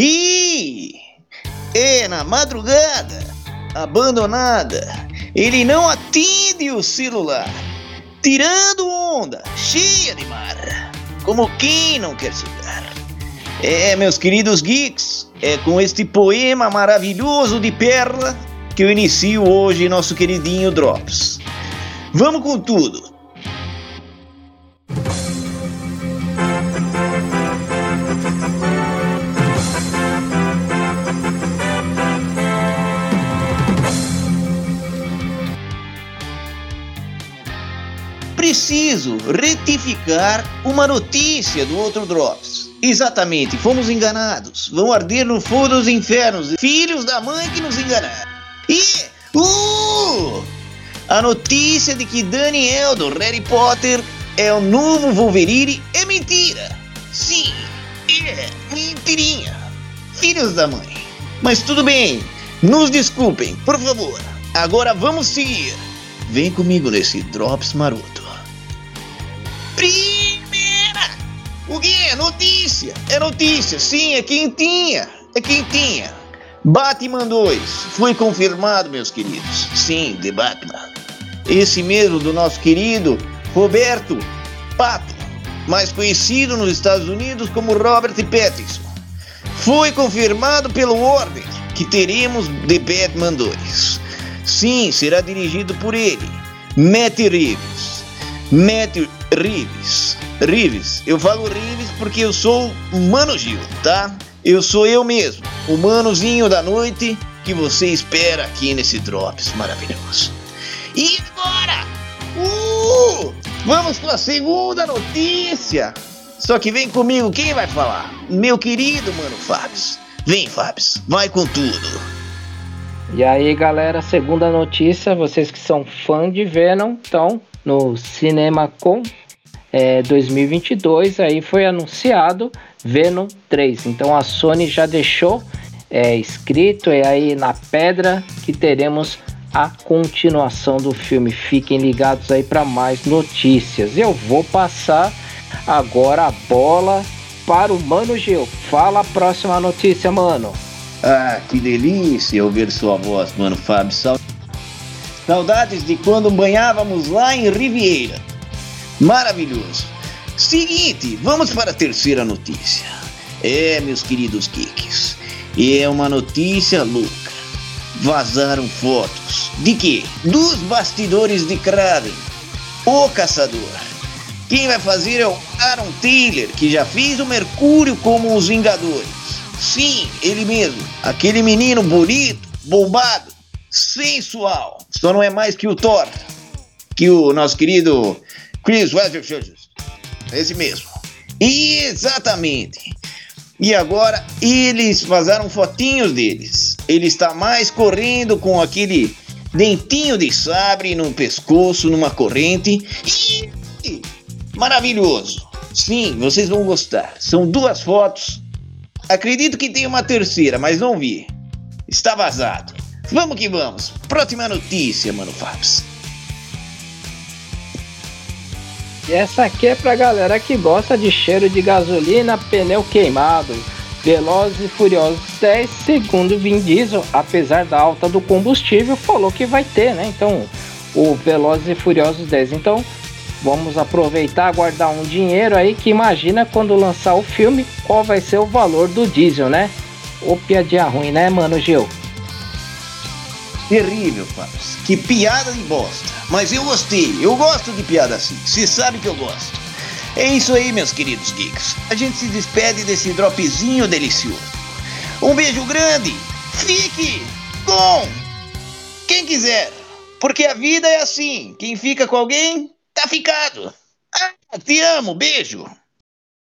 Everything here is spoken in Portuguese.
E é na madrugada, abandonada, ele não atende o celular, tirando onda, cheia de mar, como quem não quer chegar. É, meus queridos geeks, é com este poema maravilhoso de Perla que eu inicio hoje nosso queridinho Drops. Vamos com tudo! Preciso retificar uma notícia do outro Drops. Exatamente, fomos enganados. Vão arder no fogo dos infernos, filhos da mãe que nos enganaram. E uh, a notícia de que Daniel do Harry Potter é o novo Wolverine é mentira. Sim, é mentirinha. Filhos da mãe. Mas tudo bem, nos desculpem, por favor. Agora vamos seguir. Vem comigo nesse Drops maroto. Primeira! O que é? Notícia! É notícia, sim, é quentinha! É quentinha! Batman 2 foi confirmado, meus queridos. Sim, The Batman. Esse mesmo do nosso querido Roberto Pato, mais conhecido nos Estados Unidos como Robert Pattinson. Foi confirmado pelo Warner que teremos The Batman 2. Sim, será dirigido por ele, Matt Reeves. Matt Reeves. Reeves. Eu falo Reeves porque eu sou Mano Gil, tá? Eu sou eu mesmo, o manozinho da noite que você espera aqui nesse Drops maravilhoso. E agora? Uh! Vamos com a segunda notícia! Só que vem comigo, quem vai falar? Meu querido mano Fábio. Vem, Fábio, vai com tudo. E aí, galera, segunda notícia, vocês que são fã de Venom, estão no Cinema Com é, 2022, aí foi anunciado Venom 3. Então a Sony já deixou é, escrito é aí na pedra que teremos a continuação do filme. Fiquem ligados aí para mais notícias. Eu vou passar agora a bola para o Mano Gil. Fala a próxima notícia, mano. Ah, que delícia ouvir sua voz, mano Fábio. Saudades de quando banhávamos lá em Riviera. Maravilhoso. Seguinte, vamos para a terceira notícia. É, meus queridos kicks, é uma notícia louca. Vazaram fotos de quê? Dos bastidores de Kraven, o caçador. Quem vai fazer é o Aaron Taylor, que já fez o Mercúrio como os Vingadores. Sim, ele mesmo. Aquele menino bonito, bombado, sensual. Só não é mais que o Thor, que o nosso querido Chris Weatherfield esse mesmo. Exatamente. E agora eles vazaram fotinhos deles. Ele está mais correndo com aquele dentinho de sabre no pescoço, numa corrente. E... Maravilhoso. Sim, vocês vão gostar. São duas fotos. Acredito que tem uma terceira, mas não vi. Está vazado. Vamos que vamos. Próxima notícia, mano Fabs. E essa aqui é pra galera que gosta de cheiro de gasolina, pneu queimado. Velozes e Furiosos 10, segundo Vin Diesel, apesar da alta do combustível, falou que vai ter, né? Então, o Velozes e Furiosos 10. Então, vamos aproveitar, guardar um dinheiro aí que imagina quando lançar o filme, qual vai ser o valor do diesel, né? Ô piadinha ruim, né, mano Gil? Terrível, Fábio. Que piada de bosta. Mas eu gostei. Eu gosto de piada assim. Você sabe que eu gosto. É isso aí, meus queridos geeks. A gente se despede desse dropzinho delicioso. Um beijo grande. Fique com quem quiser. Porque a vida é assim. Quem fica com alguém, tá ficado. Ah, te amo. Beijo.